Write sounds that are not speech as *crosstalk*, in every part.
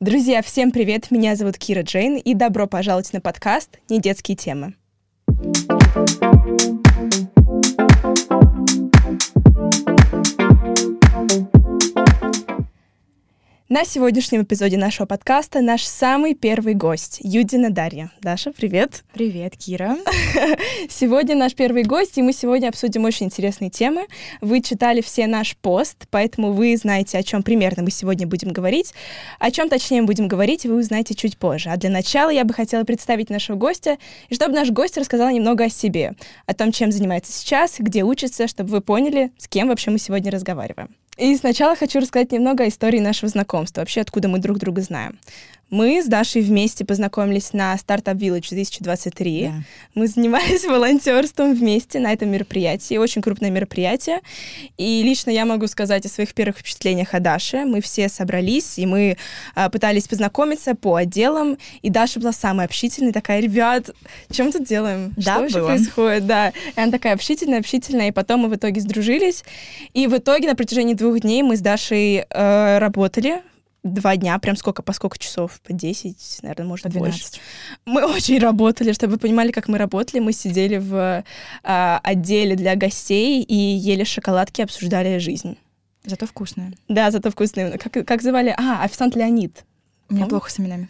Друзья, всем привет! Меня зовут Кира Джейн, и добро пожаловать на подкаст «Недетские темы». На сегодняшнем эпизоде нашего подкаста наш самый первый гость Юдина Дарья. Даша, привет. Привет, Кира. *laughs* Сегодня наш первый гость, и мы сегодня обсудим очень интересные темы. Вы читали все наш пост, поэтому вы знаете, о чем примерно мы сегодня будем говорить. О чем точнее будем говорить, вы узнаете чуть позже. А для начала я бы хотела представить нашего гостя, и чтобы наш гость рассказал немного о себе, о том, чем занимается сейчас, где учится, чтобы вы поняли, с кем вообще мы сегодня разговариваем. И сначала хочу рассказать немного о истории нашего знакомства, вообще откуда мы друг друга знаем. Мы с Дашей вместе познакомились на Startup Village 2023. Да. Мы занимались *laughs* волонтерством вместе на этом мероприятии. Очень крупное мероприятие. И лично я могу сказать о своих первых впечатлениях о Даше. Мы все собрались, и мы а, пытались познакомиться по отделам. И Даша была самая общительная, такая, ребят, что мы тут делаем? Да, что вообще происходит? Да. И она такая общительная, общительная. И потом мы в итоге сдружились. И в итоге на протяжении двух дней мы с Дашей э, работали два дня, прям сколько, по сколько часов? По 10, наверное, может, по 12. больше. Мы очень работали, чтобы вы понимали, как мы работали. Мы сидели в а, отделе для гостей и ели шоколадки, обсуждали жизнь. Зато вкусная. Да, зато вкусная. Как, как звали? А, официант Леонид. У меня плохо с именами.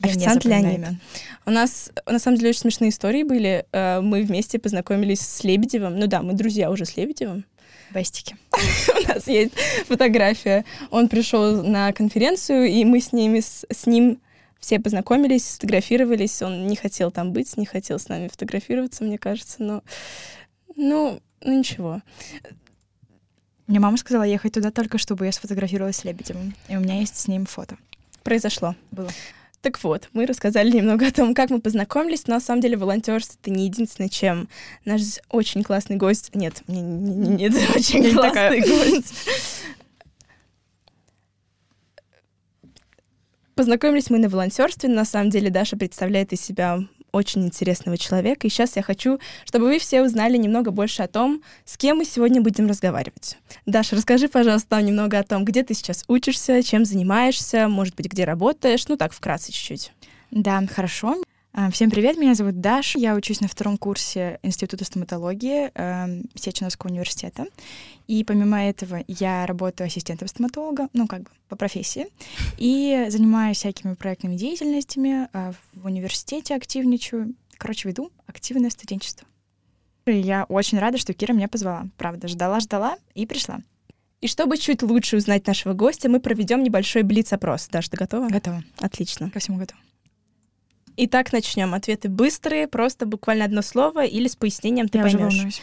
Официант Леонид. Имен. У нас, на самом деле, очень смешные истории были. Э, мы вместе познакомились с Лебедевым. Ну да, мы друзья уже с Лебедевым. Бестики. *laughs* У нас есть фотография. Он пришел на конференцию, и мы с ними, с, с ним все познакомились, сфотографировались. Он не хотел там быть, не хотел с нами фотографироваться, мне кажется, но... Ну, ну ничего. Мне мама сказала ехать туда только, чтобы я сфотографировалась с Лебедевым. И у меня есть с ним фото. Произошло. Было. Так вот, мы рассказали немного о том, как мы познакомились, но на самом деле волонтерство это не единственное, чем наш очень классный гость. Нет, не, не, не, нет, *laughs* очень классный гость. Познакомились мы на волонтерстве. На самом деле Даша представляет из себя очень интересного человека. И сейчас я хочу, чтобы вы все узнали немного больше о том, с кем мы сегодня будем разговаривать. Даша, расскажи, пожалуйста, немного о том, где ты сейчас учишься, чем занимаешься, может быть, где работаешь. Ну так, вкратце чуть-чуть. Да, хорошо. А, всем привет, меня зовут Даша, я учусь на втором курсе Института стоматологии э, Сеченовского университета. И помимо этого я работаю ассистентом стоматолога, ну как бы по профессии, и занимаюсь всякими проектными деятельностями, э, в университете активничаю, короче, веду активное студенчество. И я очень рада, что Кира меня позвала. Правда, ждала-ждала и пришла. И чтобы чуть лучше узнать нашего гостя, мы проведем небольшой блиц-опрос. Даша, ты готова? Готова. Отлично. Ко всему готова. Итак, начнем. Ответы быстрые, просто буквально одно слово или с пояснением ты я поймешь. Уже волнуюсь.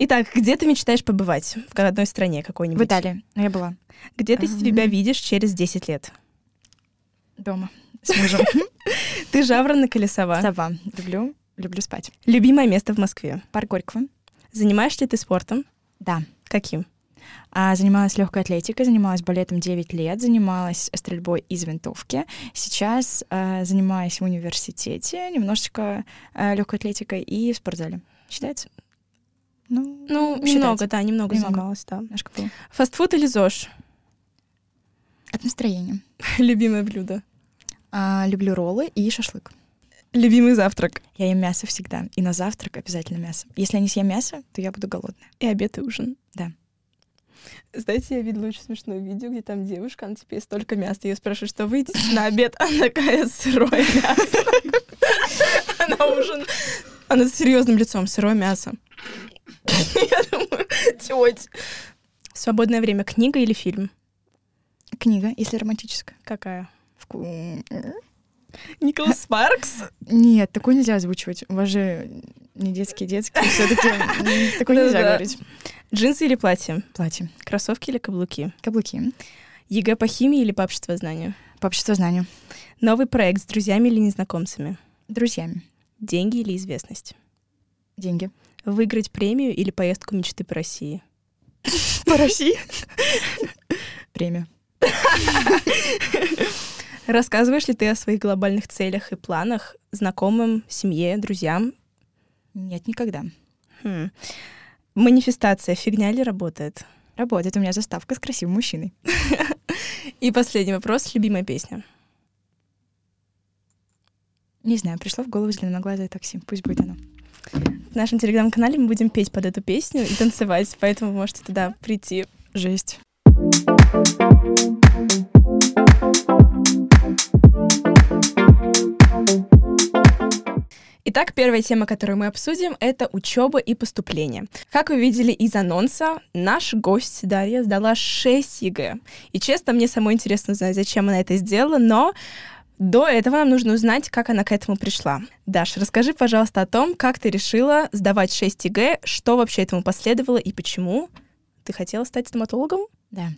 Итак, где ты мечтаешь побывать? В одной стране какой-нибудь? В Италии. Я была. Где ты себя видишь через 10 лет? Дома. С мужем. *laughs* Ты жаворонок или сова? Сова. Люблю. Люблю спать. Любимое место в Москве? Парк Горького. Занимаешься ли ты спортом? Да. Каким? А, занималась легкой атлетикой, занималась балетом 9 лет, занималась стрельбой из винтовки. Сейчас а, занимаюсь в университете немножечко а, легкой атлетикой и в спортзале. Считается? Ну, ну немного, да, немного, немного. занималась, да. Немножко было. Фастфуд или ЗОЖ? От настроения. *laughs* Любимое блюдо? А, люблю роллы и шашлык. Любимый завтрак? Я ем мясо всегда. И на завтрак обязательно мясо. Если я не съем мясо, то я буду голодная. И обед и ужин? Да. Знаете, я видела очень смешное видео, где там девушка, она типа столько мяса. Я спрашиваю, что вы едите на обед? *laughs* Она такая, сырое мясо. *laughs* Она ужин. Она с серьезным лицом, сырое мясо. *laughs* Я думаю, теть. Свободное время книга или фильм? Книга, если романтическая. Какая? Николас Спаркс? Нет, такой нельзя озвучивать. У вас же не детский, детский. Все-таки такой нельзя говорить. Джинсы или платье? Платье. Кроссовки или каблуки? Каблуки. ЕГЭ по химии или по обществознанию? По обществознанию. Новый проект с друзьями или незнакомцами? Друзьями. Деньги или известность? Деньги. Выиграть премию или поездку мечты по России? По России? Премию. Рассказываешь ли ты о своих глобальных целях и планах знакомым, семье, друзьям? Нет, никогда. Хм. Манифестация фигня ли работает? Работает. У меня заставка с красивым мужчиной. *laughs* И последний вопрос. Любимая песня? Не знаю, пришло в голову зеленоглазое такси. Пусть будет она. В нашем телеграм-канале мы будем петь под эту песню и танцевать, поэтому можете туда прийти. Жесть. Итак, первая тема, которую мы обсудим, это учеба и поступление. Как вы видели из анонса, наш гость Дарья сдала 6 ЕГЭ. И честно, мне самой интересно узнать, зачем она это сделала, но до этого нам нужно узнать, как она к этому пришла. Даш, расскажи, пожалуйста, о том, как ты решила сдавать 6 ЕГЭ, что вообще этому последовало и почему ты хотела стать стоматологом? Да.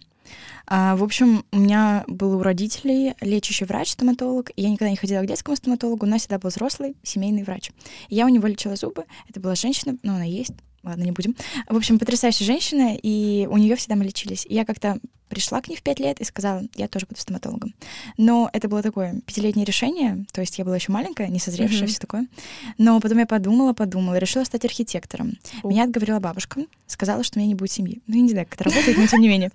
А, в общем, у меня был у родителей лечащий врач-стоматолог. Я никогда не ходила к детскому стоматологу, у нас всегда был взрослый семейный врач. И я у него лечила зубы. Это была женщина, но она есть, ладно, не будем. В общем, потрясающая женщина, и у нее всегда мы лечились. И я как-то пришла к ней в пять лет и сказала, я тоже буду стоматологом. Но это было такое пятилетнее решение, то есть я была еще маленькая, не созревшая, mm-hmm. все такое. Но потом я подумала, подумала, решила стать архитектором. Oh. Меня отговорила бабушка, сказала, что у меня не будет семьи. Ну, я не знаю, как это работает, но тем не менее.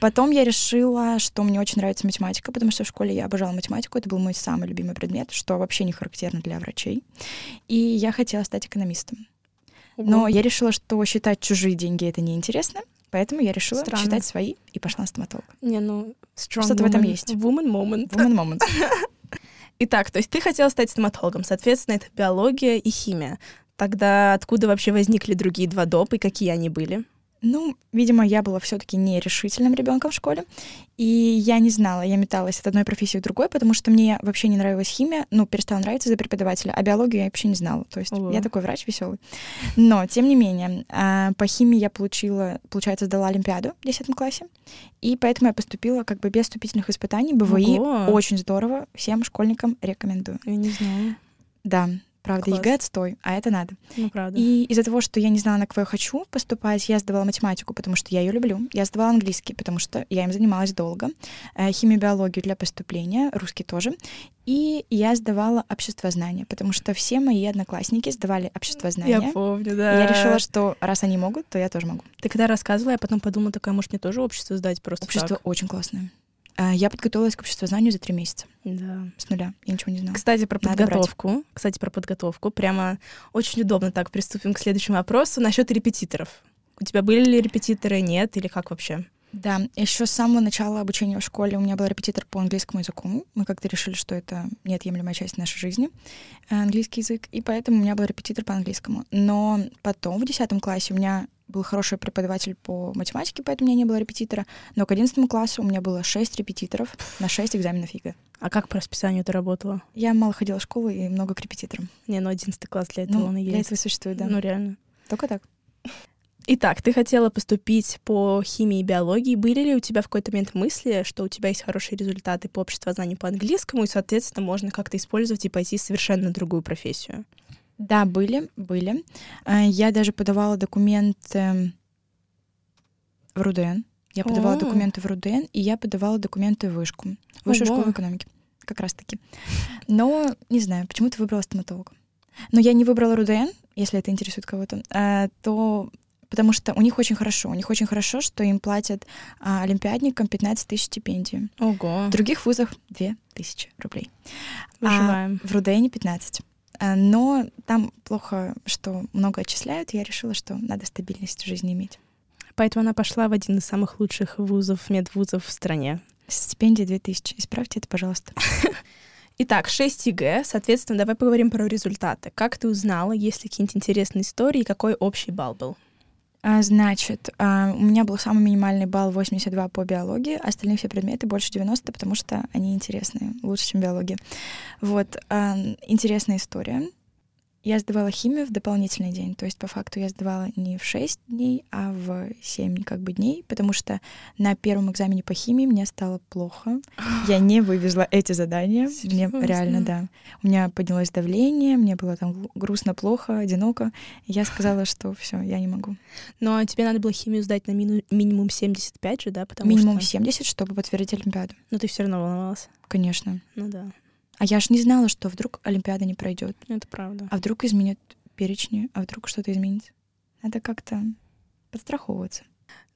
Потом я решила, что мне очень нравится математика, потому что в школе я обожала математику, это был мой самый любимый предмет, что вообще не характерно для врачей. И я хотела стать экономистом. Но я решила, что считать чужие деньги это неинтересно, поэтому я решила Странно. считать свои и пошла на стоматолога. Не, ну, что-то в этом есть. Woman moment. Woman moment. *laughs* Итак, то есть ты хотела стать стоматологом, соответственно, это биология и химия. Тогда откуда вообще возникли другие два доп и какие они были? Ну, видимо, я была все-таки нерешительным ребенком в школе, и я не знала, я металась от одной профессии в другой, потому что мне вообще не нравилась химия, ну, перестала нравиться за преподавателя, а биологию я вообще не знала. То есть Ого. я такой врач веселый. Но, тем не менее, а, по химии я получила, получается, сдала Олимпиаду в 10 классе, и поэтому я поступила как бы без вступительных испытаний. БВИ Ого. очень здорово, всем школьникам рекомендую. Я не знаю. Да, Правда, Класс. ЕГЭ отстой, а это надо. Ну, правда. И из-за того, что я не знала, на кого я хочу поступать, я сдавала математику, потому что я ее люблю. Я сдавала английский, потому что я им занималась долго. Э, химию, биологию для поступления, русский тоже. И я сдавала обществознание, потому что все мои одноклассники сдавали обществознание. Я помню, да. И я решила, что раз они могут, то я тоже могу. Ты когда рассказывала, я потом подумала, такая, может, мне тоже общество сдать просто Общество так? очень классное. А, я подготовилась к обществознанию за три месяца. Да. С нуля. Я ничего не знала. Кстати, про Надо подготовку. Брать. Кстати, про подготовку. Прямо очень удобно так приступим к следующему вопросу насчет репетиторов. У тебя были ли репетиторы, нет, или как вообще? Да, еще с самого начала обучения в школе у меня был репетитор по английскому языку. Мы как-то решили, что это неотъемлемая часть нашей жизни, э, английский язык, и поэтому у меня был репетитор по английскому. Но потом в 10 классе у меня был хороший преподаватель по математике, поэтому у меня не было репетитора. Но к 11 классу у меня было 6 репетиторов на 6 экзаменов ЕГЭ. А как по расписанию ты работала? Я мало ходила в школу и много к репетиторам. Не, ну 11 класс для этого ну, он и есть. Для этого существует, да. Ну реально. Только так. Итак, ты хотела поступить по химии и биологии. Были ли у тебя в какой-то момент мысли, что у тебя есть хорошие результаты по обществознанию по английскому, и, соответственно, можно как-то использовать и пойти в совершенно другую профессию? Да, были, были. А, я даже подавала документы в РУДН. Я подавала О. документы в РУДН, и я подавала документы в вышку. Высшую Ого. школу экономики. Как раз-таки. Но, не знаю, почему ты выбрала стоматолога. Но я не выбрала РУДН, если это интересует кого-то, а, то потому что у них очень хорошо. У них очень хорошо, что им платят а, олимпиадникам 15 тысяч стипендий. Ого. В других вузах 2 тысячи рублей. Выживаем. А в РУДН 15. А, но там плохо, что много отчисляют. Я решила, что надо стабильность в жизни иметь. Поэтому она пошла в один из самых лучших вузов, медвузов в стране. Стипендия 2000. Исправьте это, пожалуйста. *laughs* Итак, 6 ЕГЭ. Соответственно, давай поговорим про результаты. Как ты узнала, есть ли какие-нибудь интересные истории, и какой общий балл был? А, значит, а, у меня был самый минимальный балл 82 по биологии, остальные все предметы больше 90, потому что они интересные, лучше, чем биология. Вот, а, интересная история. Я сдавала химию в дополнительный день, то есть по факту я сдавала не в 6 дней, а в 7 как бы дней, потому что на первом экзамене по химии мне стало плохо. Я *laughs* не вывезла эти задания. Серьезно? Мне реально, да. У меня поднялось давление, мне было там грустно, плохо, одиноко. Я сказала, что все, я не могу. Но ну, а тебе надо было химию сдать на мину- минимум 75 же, да? Потому минимум что... 70, чтобы подтвердить Олимпиаду. Но ты все равно волновалась. Конечно. Ну да. А я ж не знала, что вдруг Олимпиада не пройдет. Это правда. А вдруг изменят перечни, а вдруг что-то изменится. Надо как-то подстраховываться.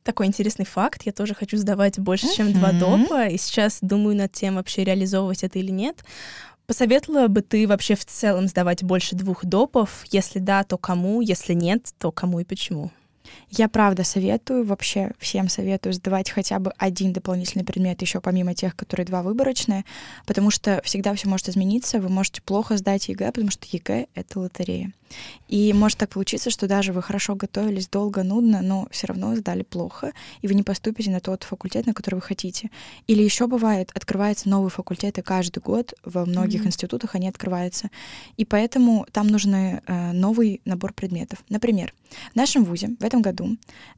Такой интересный факт. Я тоже хочу сдавать больше, чем два допа. И сейчас думаю над тем, вообще реализовывать это или нет. Посоветовала бы ты вообще в целом сдавать больше двух допов? Если да, то кому? Если нет, то кому и почему? Я правда советую, вообще всем советую сдавать хотя бы один дополнительный предмет еще помимо тех, которые два выборочные, потому что всегда все может измениться, вы можете плохо сдать ЕГЭ, потому что ЕГЭ — это лотерея. И может так получиться, что даже вы хорошо готовились, долго, нудно, но все равно сдали плохо, и вы не поступите на тот факультет, на который вы хотите. Или еще бывает, открываются новые факультеты каждый год, во многих mm-hmm. институтах они открываются. И поэтому там нужен э, новый набор предметов. Например, в нашем ВУЗе в этом году,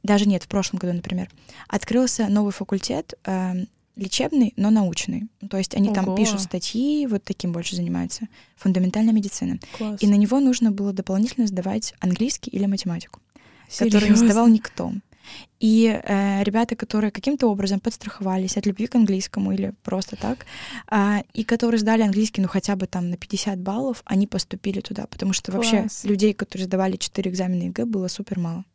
даже нет, в прошлом году, например, открылся новый факультет э, лечебный, но научный. То есть они Ого. там пишут статьи, вот таким больше занимаются. Фундаментальная медицина. Класс. И на него нужно было дополнительно сдавать английский или математику, Серьезно? который не сдавал никто. И э, ребята, которые каким-то образом подстраховались от любви к английскому или просто так, э, и которые сдали английский, ну хотя бы там на 50 баллов, они поступили туда, потому что Класс. вообще людей, которые сдавали 4 экзамена ЕГЭ, было супер мало.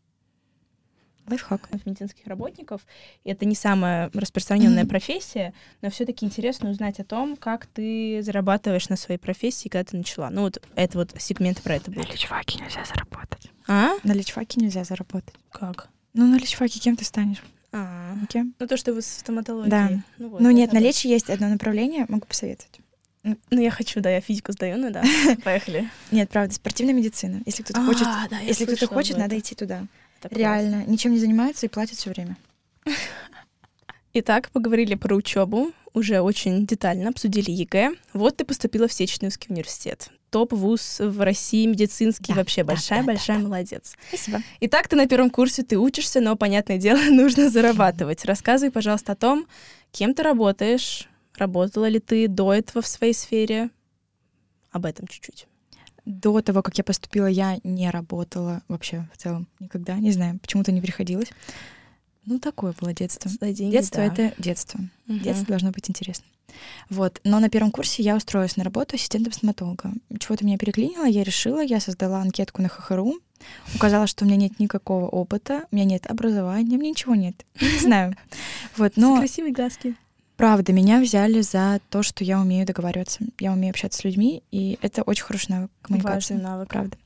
Лайфхак. Медицинских работников. И это не самая распространенная mm-hmm. профессия, но все-таки интересно узнать о том, как ты зарабатываешь на своей профессии, когда ты начала. Ну вот это вот сегмент про это будет. На личфаке нельзя заработать. А? На личфаке нельзя заработать. Как? Ну, на личфаке кем ты станешь? А, кем? Ну, то, что вы в стоматологии. Да. Ну, вот, ну нет, на лечи есть одно направление, могу посоветовать. Ну, я хочу, да, я физику сдаю, ну да. *laughs* Поехали. Нет, правда, спортивная медицина. Если кто-то хочет, если кто-то хочет, надо идти туда. Реально, ничем не занимается и платит все время. *laughs* Итак, поговорили про учебу, уже очень детально обсудили ЕГЭ. Вот ты поступила в Сеченовский университет. Топ-вуз в России медицинский, да, вообще большая-большая да, да, молодец. Спасибо. Итак, ты на первом курсе, ты учишься, но, понятное дело, *laughs* нужно зарабатывать. Рассказывай, пожалуйста, о том, кем ты работаешь, работала ли ты до этого в своей сфере. Об этом чуть-чуть. До того, как я поступила, я не работала вообще в целом никогда. Не знаю, почему-то не приходилось. Ну, такое было детство. Деньги, детство да. это детство. Угу. Детство должно быть интересно. Вот. Но на первом курсе я устроилась на работу ассистентом стоматолога. Чего-то меня переклинило, я решила, я создала анкетку на ХХРУ, указала, что у меня нет никакого опыта, у меня нет образования, у меня ничего нет. *laughs* Не знаю. Вот, но... Красивые глазки. Правда, меня взяли за то, что я умею договариваться. Я умею общаться с людьми, и это очень хороший навык коммуникации. Важный навык. Правда.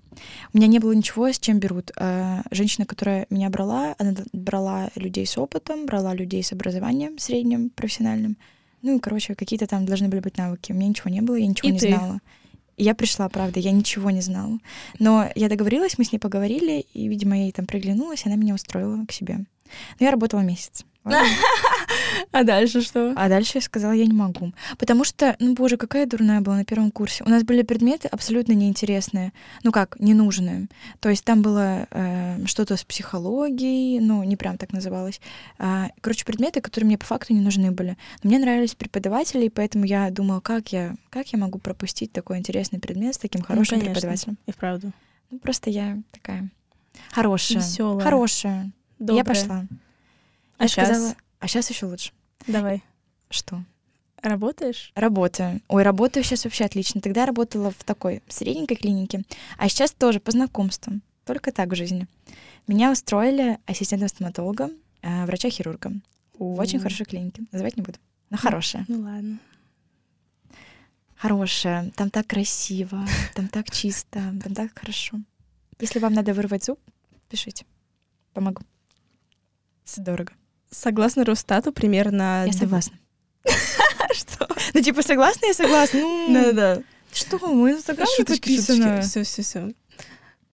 У меня не было ничего, с чем берут. А, женщина, которая меня брала, она брала людей с опытом, брала людей с образованием средним, профессиональным. Ну и, короче, какие-то там должны были быть навыки. У меня ничего не было, я ничего и не ты. знала. я пришла, правда, я ничего не знала. Но я договорилась, мы с ней поговорили, и, видимо, я ей там приглянулась, она меня устроила к себе. Но я работала месяц. *laughs* А дальше что? А дальше я сказала, я не могу. Потому что, ну боже, какая дурная была на первом курсе. У нас были предметы абсолютно неинтересные. Ну как, ненужные. То есть там было э, что-то с психологией, ну не прям так называлось. А, короче, предметы, которые мне по факту не нужны были. Но мне нравились преподаватели, и поэтому я думала, как я, как я могу пропустить такой интересный предмет с таким ну, хорошим ну, преподавателем. И вправду. Ну просто я такая хорошая. Веселая. Хорошая. Добрая. Я пошла. А сейчас? Сказала, а сейчас еще лучше. Давай. Что? Работаешь? Работаю. Ой, работаю сейчас вообще отлично. Тогда я работала в такой средненькой клинике, а сейчас тоже по знакомствам. Только так в жизни. Меня устроили ассистентом стоматолога, э, врача-хирурга. В очень хорошей клинике. Называть не буду. Но хорошая. Ну ладно. Хорошая. Там так красиво, там так чисто, там так хорошо. Если вам надо вырвать зуб, пишите. Помогу. Дорого. Согласно Росстату, примерно... Я согласна. *laughs* Что? Ну, типа, согласна, я согласна. Ну, Да-да. Что, мой инстаграм подписано. Все, все, все.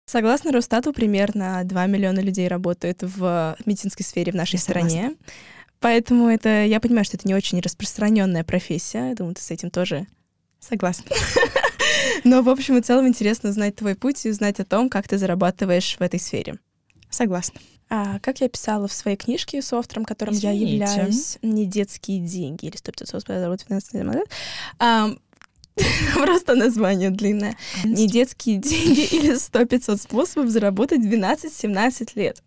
Согласно Росстату, примерно 2 миллиона людей работают в медицинской сфере в нашей стране. Поэтому это, я понимаю, что это не очень распространенная профессия. Я думаю, ты с этим тоже согласна. *laughs* Но, в общем и целом, интересно узнать твой путь и узнать о том, как ты зарабатываешь в этой сфере. Согласна. А, как я писала в своей книжке с автором, которым Извините. я являюсь, не детские деньги или 100 500 заработать 12 лет. А, *laughs* просто название длинное. Не детские деньги *laughs* или 100-500 способов заработать 12-17 лет.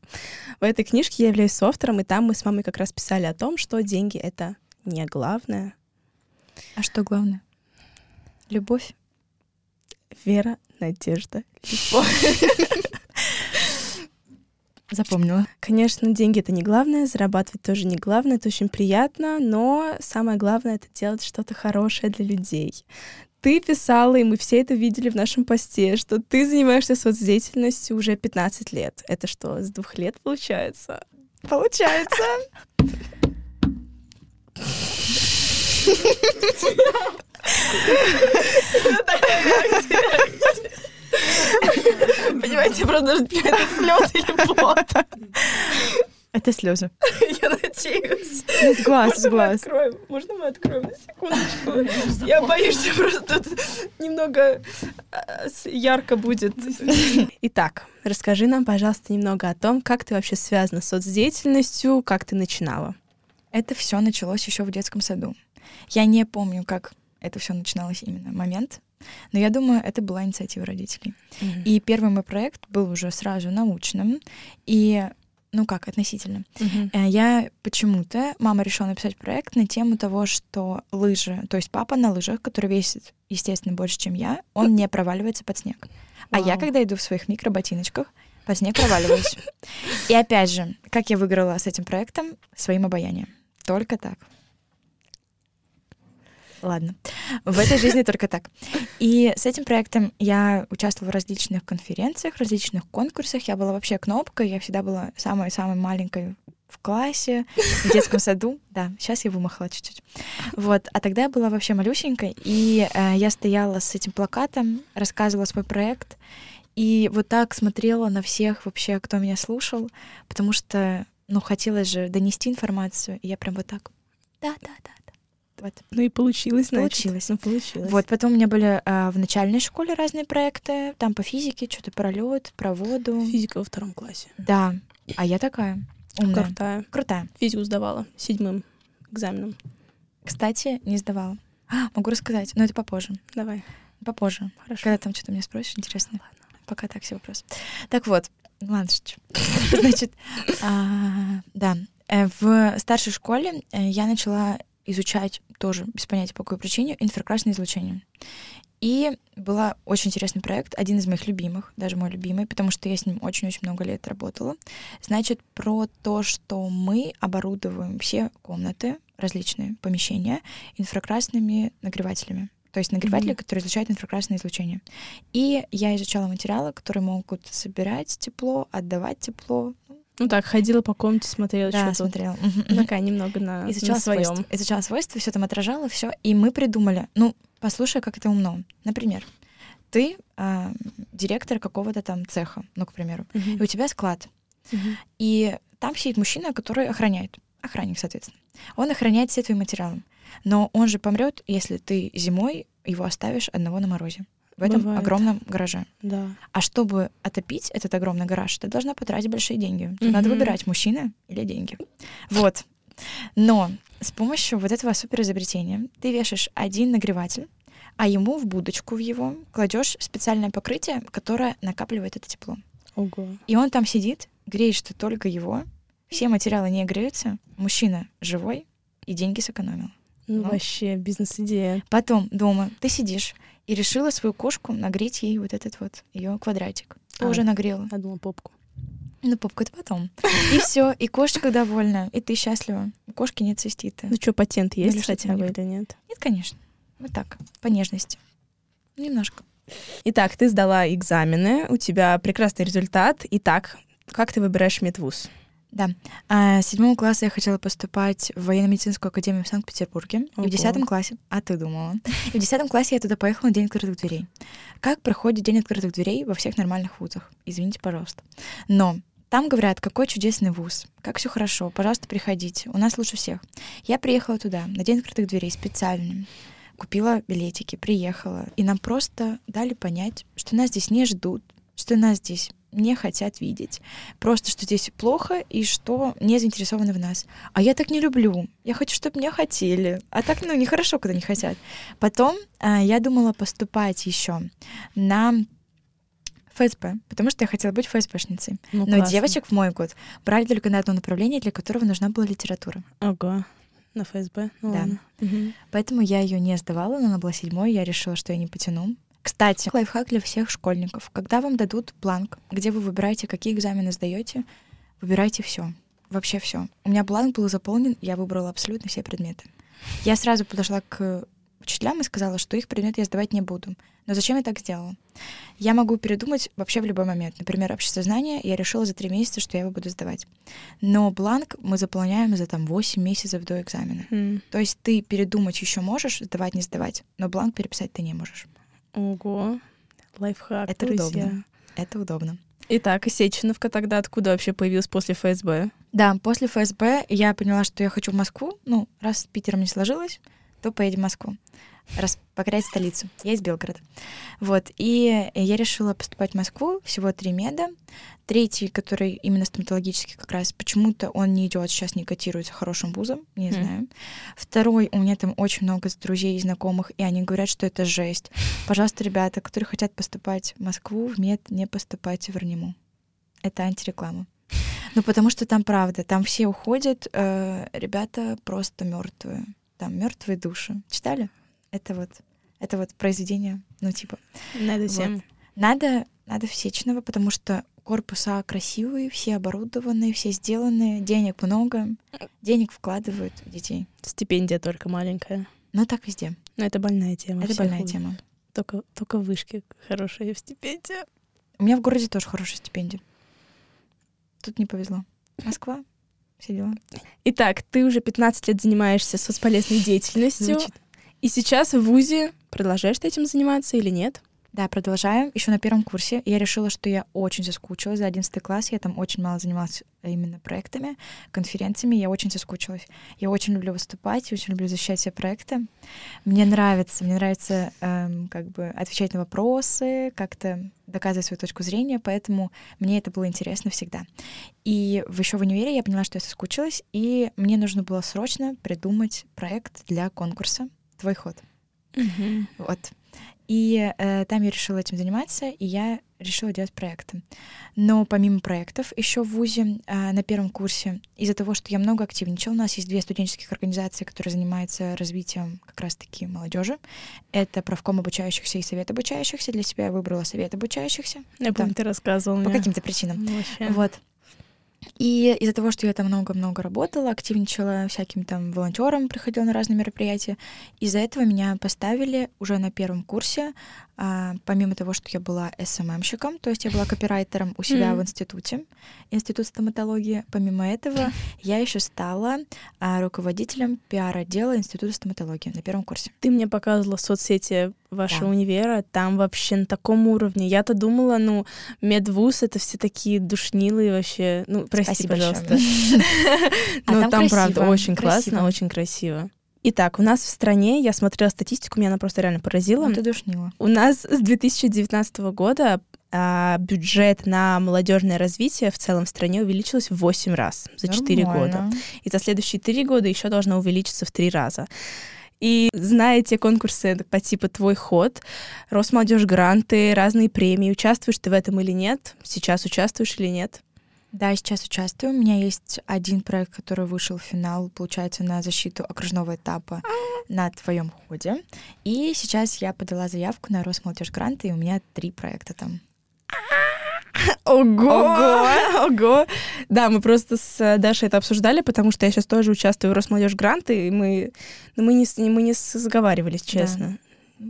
В этой книжке я являюсь автором, и там мы с мамой как раз писали о том, что деньги — это не главное. А что главное? Любовь? Вера, надежда, любовь. *laughs* Запомнила. Конечно, деньги это не главное, зарабатывать тоже не главное, это очень приятно, но самое главное это делать что-то хорошее для людей. Ты писала, и мы все это видели в нашем посте, что ты занимаешься соцдеятельностью уже 15 лет. Это что, с двух лет получается? Получается. *laughs* *laughs* Понимаете, просто это слезы или пот. Это слезы. *laughs* Я надеюсь. Из глаз, мы глаз. откроем? Можно мы откроем на секундочку? Я боюсь, что просто тут немного э, с- ярко будет. Итак, расскажи нам, пожалуйста, немного о том, как ты вообще связана с соцдеятельностью, как ты начинала. Это все началось еще в детском саду. Я не помню, как это все начиналось именно момент, но я думаю, это была инициатива родителей. И первый мой проект был уже сразу научным и ну как, относительно. Э, Я почему-то, мама решила написать проект на тему того, что лыжи, то есть папа на лыжах, который весит, естественно, больше, чем я, он не проваливается под снег. А я, когда иду в своих микроботиночках, под снег проваливаюсь. И опять же, как я выиграла с этим проектом? Своим обаянием. Только так. Ладно. В этой жизни только так. И с этим проектом я участвовала в различных конференциях, различных конкурсах. Я была вообще кнопкой. Я всегда была самой-самой маленькой в классе, в детском саду. Да, сейчас я вымахала чуть-чуть. Вот. А тогда я была вообще малюсенькой, и э, я стояла с этим плакатом, рассказывала свой проект, и вот так смотрела на всех вообще, кто меня слушал, потому что, ну, хотелось же донести информацию, и я прям вот так. Да-да-да. Вот. Ну и получилось, значит. Получилось. Ну, получилось. Вот, потом у меня были а, в начальной школе разные проекты, там по физике, что-то про лед, про воду. Физика во втором классе. Да, а я такая умная, Крутая. крутая. Физику сдавала седьмым экзаменом. Кстати, не сдавала. А, могу рассказать, но это попозже. Давай, Попозже. хорошо. Когда там что-то меня спросишь, интересно. Пока так все вопрос. Так вот, ладно, шучу. *laughs* Значит, а, да, э, в старшей школе э, я начала изучать тоже, без понятия по какой причине, инфракрасное излучение. И был очень интересный проект, один из моих любимых, даже мой любимый, потому что я с ним очень-очень много лет работала. Значит, про то, что мы оборудуем все комнаты, различные помещения, инфракрасными нагревателями. То есть нагреватели, Мгм. которые излучают инфракрасное излучение. И я изучала материалы, которые могут собирать тепло, отдавать тепло. Ну так, ходила по комнате, смотрела, да, что тут. смотрела. *laughs* Мгм. Такая немного на, изучала на своем. свойства. Изучала свойства, все там отражала, все. И мы придумали, ну, послушай, как это умно. Например, ты а, директор какого-то там цеха, ну, к примеру, и у тебя склад. И там сидит мужчина, который охраняет. Охранник, соответственно. Он охраняет все твои материалы. Но он же помрет, если ты зимой его оставишь одного на морозе. В этом Бывает. огромном гараже. Да. А чтобы отопить этот огромный гараж, ты должна потратить большие деньги. Тебе Надо выбирать, мужчина или деньги. Вот. Но с помощью вот этого супер изобретения ты вешаешь один нагреватель, а ему в будочку в его кладешь специальное покрытие, которое накапливает это тепло. Ого. И он там сидит, греешь ты только его, все материалы не греются, мужчина живой и деньги сэкономил. Ну, Ну. вообще бизнес-идея. Потом дома ты сидишь и решила свою кошку нагреть ей вот этот вот ее квадратик. А. Тоже нагрела. Я думала, попку. Ну, попку это потом. И все, и кошечка довольна, и ты счастлива. У кошки нет цистита. Ну что, патент есть Или хотя бы или нет? Нет, конечно. Вот так, по нежности. Немножко. Итак, ты сдала экзамены, у тебя прекрасный результат. Итак, как ты выбираешь медвуз? Да. А, с седьмого класса я хотела поступать в военно-медицинскую академию в Санкт-Петербурге. И в десятом классе... А ты думала? И в десятом классе я туда поехала на День открытых дверей. Как проходит День открытых дверей во всех нормальных вузах? Извините, пожалуйста. Но там говорят, какой чудесный вуз, как все хорошо, пожалуйста, приходите, у нас лучше всех. Я приехала туда на День открытых дверей специально, купила билетики, приехала, и нам просто дали понять, что нас здесь не ждут, что нас здесь не хотят видеть, просто что здесь плохо и что не заинтересованы в нас. А я так не люблю. Я хочу, чтобы меня хотели. А так, ну, нехорошо, когда не хотят. Потом а, я думала поступать еще на ФСБ, потому что я хотела быть ФСБшницей. Ну, Но классно. девочек в мой год брали только на одно направление, для которого нужна была литература. Ого. На ФСБ? Ну, Да. ладно. Мгм. Поэтому я ее не сдавала, но она была седьмой, я решила, что я не потяну. Кстати, лайфхак для всех школьников. Когда вам дадут бланк, где вы выбираете, какие экзамены сдаете, выбирайте все. Вообще все. У меня бланк был заполнен, я выбрала абсолютно все предметы. Я сразу подошла к учителям и сказала, что их предмет я сдавать не буду. Но зачем я так сделала? Я могу передумать вообще в любой момент. Например, обществознание я решила за три месяца, что я его буду сдавать. Но бланк мы заполняем за там 8 месяцев до экзамена. М. То есть ты передумать еще можешь, сдавать, не сдавать, но бланк переписать ты не можешь. Ого. Лайфхак, Это друзья. удобно. Это удобно. Итак, и Сеченовка тогда откуда вообще появилась после ФСБ? Да, после ФСБ я поняла, что я хочу в Москву. Ну, раз с Питером не сложилось, то поедем в Москву. Раз покорять столицу. Я из Белгорода. Вот. И я решила поступать в Москву. Всего три меда. Третий, который именно стоматологический как раз, почему-то он не идет, сейчас не котируется хорошим вузом, не Мгм. знаю. Второй, у меня там очень много друзей и знакомых, и они говорят, что это жесть. Пожалуйста, ребята, которые хотят поступать в Москву, в мед, не поступайте в РНИМУ. Это антиреклама. Ну, потому что там правда, там все уходят, э, ребята просто мертвые. Там мертвые души. Читали? Это вот, это вот произведение, ну, типа. Надо Вот. всем. Надо, надо в Сеченово, потому что корпуса красивые, все оборудованные, все сделанные, денег много, денег вкладывают в детей. Стипендия только маленькая. Но так везде. Но это больная тема. Это больная вузов. тема. Только, только вышки хорошие в стипендия. У меня в городе тоже хорошая стипендия. Тут не повезло. Москва, все дела. Итак, ты уже 15 лет занимаешься соцполезной деятельностью. Звучит. И сейчас в ВУЗе продолжаешь ты этим заниматься или нет? Да, продолжаем. Еще на первом курсе я решила, что я очень соскучилась за 11 класс. Я там очень мало занималась именно проектами, конференциями. Я очень соскучилась. Я очень люблю выступать, очень люблю защищать все проекты. Мне нравится, мне нравится эм, как бы отвечать на вопросы, как-то доказывать свою точку зрения, поэтому мне это было интересно всегда. И в- еще в универе я поняла, что я соскучилась, и мне нужно было срочно придумать проект для конкурса «Твой ход». Вот. И э, там я решила этим заниматься, и я решила делать проекты. Но помимо проектов, еще в ВУЗе э, на первом курсе, из-за того, что я много активничала, у нас есть две студенческих организации, которые занимаются развитием как раз-таки молодежи. Это правком обучающихся и совет обучающихся. Для себя я выбрала совет обучающихся. Я помню, ты рассказывал По каким-то причинам. Вообще. Вот. И из-за того, что я там много-много работала, активничала всяким там волонтером, приходила на разные мероприятия, из-за этого меня поставили уже на первом курсе, а, помимо того, что я была СММщиком, то есть я была копирайтером у себя Мгм. в институте, институт стоматологии, помимо этого *laughs* я еще стала а, руководителем пиар-отдела института стоматологии на первом курсе. Ты мне показывала соцсети вашего Да. универа, там вообще на таком уровне. Я-то думала, ну, медвуз — это все такие душнилые вообще. Ну, прости, Спасибо пожалуйста. *laughs* А Ну, там правда, очень классно, очень красиво. Итак, у нас в стране, я смотрела статистику, меня она просто реально поразила. Ну, ты душнила. У нас с 2019 года а, бюджет на молодежное развитие в целом в стране увеличился в 8 раз за 4 года. Нормально. И за следующие 3 года еще должно увеличиться в 3 раза. И зная те конкурсы по типу «Твой ход», Росмолодежь гранты, разные премии, участвуешь ты в этом или нет? Сейчас участвуешь или нет? Да, сейчас участвую. У меня есть один проект, который вышел в финал, получается, на защиту окружного этапа на твоем ходе. И сейчас я подала заявку на Росмолодежь гранты, и у меня три проекта там. Ого! Ого! *laughs* Ого! Да, мы просто с Дашей это обсуждали, потому что я сейчас тоже участвую в Росмолодежь гранты, и мы, ну, мы, не, мы не сговаривались, честно.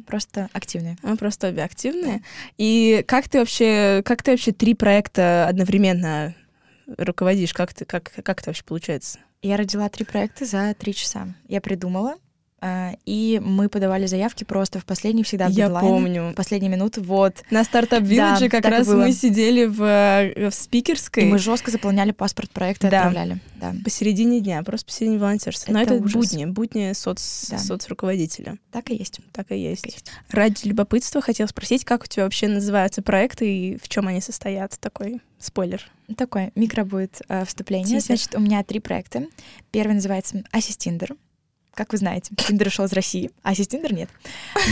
Просто активные. Мы просто обе активные. И как ты вообще, как ты вообще три проекта одновременно руководишь? Как, ты, как, как это вообще получается? Я родила три проекта за три часа. Я придумала, и мы подавали заявки просто в последний всегда в Я дедлайн, помню. В последние минуты, вот. На стартап Village Да, как раз мы сидели в, э, в спикерской И мы жестко заполняли паспорт проекта и Да. отправляли. Да, посередине дня, просто посередине волонтерства. Но Это это ужас. будни, будни соц, Да. соцруководителя. так и есть. Так и есть. Так и есть. Ради любопытства хотела спросить, как у тебя вообще называются проекты и в чем они состоят? Такой спойлер. Такое микро будет э, вступление. Тизер. Значит, у меня три проекта. Первый называется Ассистиндер. Как вы знаете, Тиндер ушел из России, а Ассистиндер нет.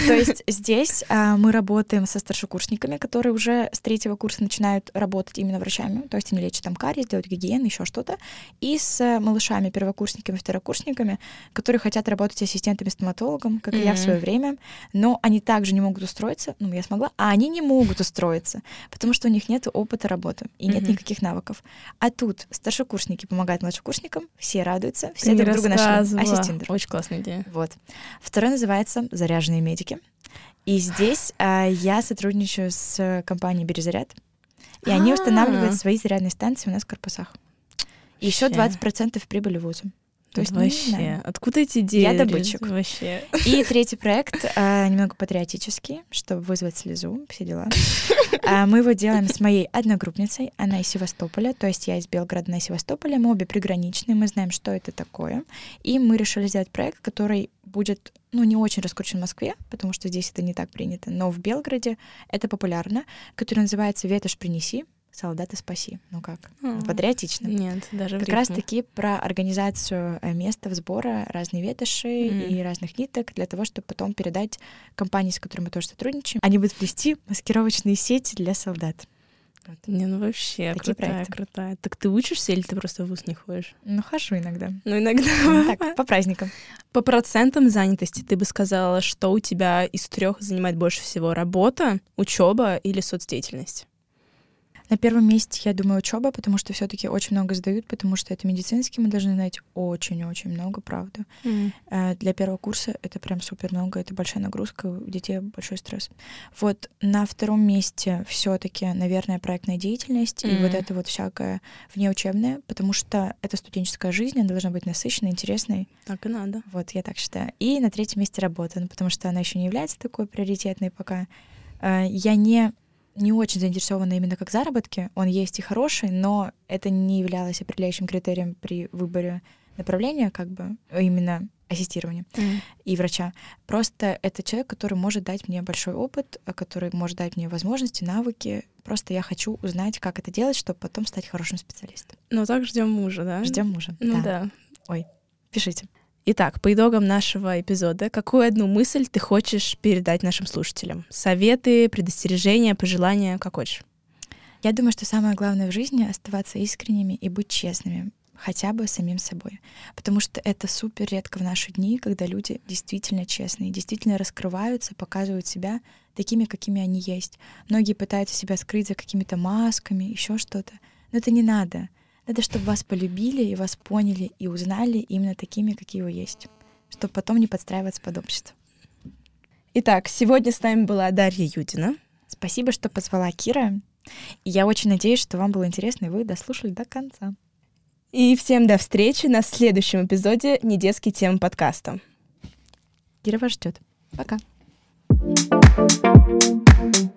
То есть здесь а, мы работаем со старшекурсниками, которые уже с третьего курса начинают работать именно врачами. То есть они лечат там кариес, делают гигиену, еще что-то. И с э, малышами, первокурсниками, второкурсниками, которые хотят работать ассистентами-стоматологом, как и я в свое время. Но они также не могут устроиться, ну, я смогла, а они не могут устроиться, потому что у них нет опыта работы и нет Мгм. никаких навыков. А тут старшекурсники помогают младшекурсникам, все радуются, Ты все мне друг друга нашли. рассказывала. Ассистиндер. Очень Классная идея. Вот. Второй называется «Заряженные медики». И здесь а, я сотрудничаю с компанией «Березаряд», и они А. устанавливают свои зарядные станции у нас в корпусах. Еще Вообще. 20% прибыли вузу. То есть, ну, вообще, да. откуда эти идеи? Я добытчик. Вообще. И *laughs* третий проект а, немного патриотический, чтобы вызвать слезу, все дела. А, мы его делаем с моей одногруппницей, она из Севастополя, то есть я из Белгорода, она из Севастополя, мы обе приграничные, мы знаем, что это такое. И мы решили сделать проект, который будет, ну, не очень раскручен в Москве, потому что здесь это не так принято, но в Белгороде это популярно, который называется «Ветошь принеси, солдата спаси». Ну как? М. Патриотично. Нет, даже Как рифму. раз таки про организацию э, места сбора разной ветоши Мгм. и разных ниток для того, чтобы потом передать компании, с которыми мы тоже сотрудничаем. Они будут плести маскировочные сети для солдат. Вот. Не, ну вообще, Такие крутая, проекты. крутая. Так ты учишься или ты просто в ВУЗ не ходишь? Ну, хожу иногда. Ну, иногда. Ну, Так, по праздникам. По процентам занятости ты бы сказала, что у тебя из трех занимает больше всего работа, учеба или соцдеятельность? На первом месте, я думаю, учеба, потому что все-таки очень много сдают, потому что это медицинский, мы должны знать очень-очень много, правда. Э, Для первого курса это прям супер много, это большая нагрузка, у детей большой стресс. Вот на втором месте все-таки, наверное, проектная деятельность и вот это вот всякое внеучебное, потому что это студенческая жизнь, она должна быть насыщенной, интересной. Так и надо. Вот, я так считаю. И на третьем месте работа, ну, потому что она еще не является такой приоритетной пока. Э, Я не не очень заинтересована именно как заработки. Он есть и хороший, но это не являлось определяющим критерием при выборе направления, как бы именно ассистирования и врача. Просто это человек, который может дать мне большой опыт, который может дать мне возможности, навыки. Просто я хочу узнать, как это делать, чтобы потом стать хорошим специалистом. Ну так ждем мужа, да? Ждем мужа. Ну Да. да. Пишите. Итак, по итогам нашего эпизода, какую одну мысль ты хочешь передать нашим слушателям? Советы, предостережения, пожелания, как хочешь. Я думаю, что самое главное в жизни — оставаться искренними и быть честными, хотя бы самим собой. Потому что это супер редко в наши дни, когда люди действительно честные, действительно раскрываются, показывают себя такими, какими они есть. Многие пытаются себя скрыть за какими-то масками, еще что-то. Но это не надо. Надо, чтобы вас полюбили и вас поняли и узнали именно такими, какие вы есть. Чтобы потом не подстраиваться под общество. Итак, сегодня с нами была Дарья Юдина. Спасибо, что позвала Кира. И я очень надеюсь, что вам было интересно, и вы дослушали до конца. И всем до встречи на следующем эпизоде «Недетские темы подкаста». Кира вас ждет. Пока. Пока.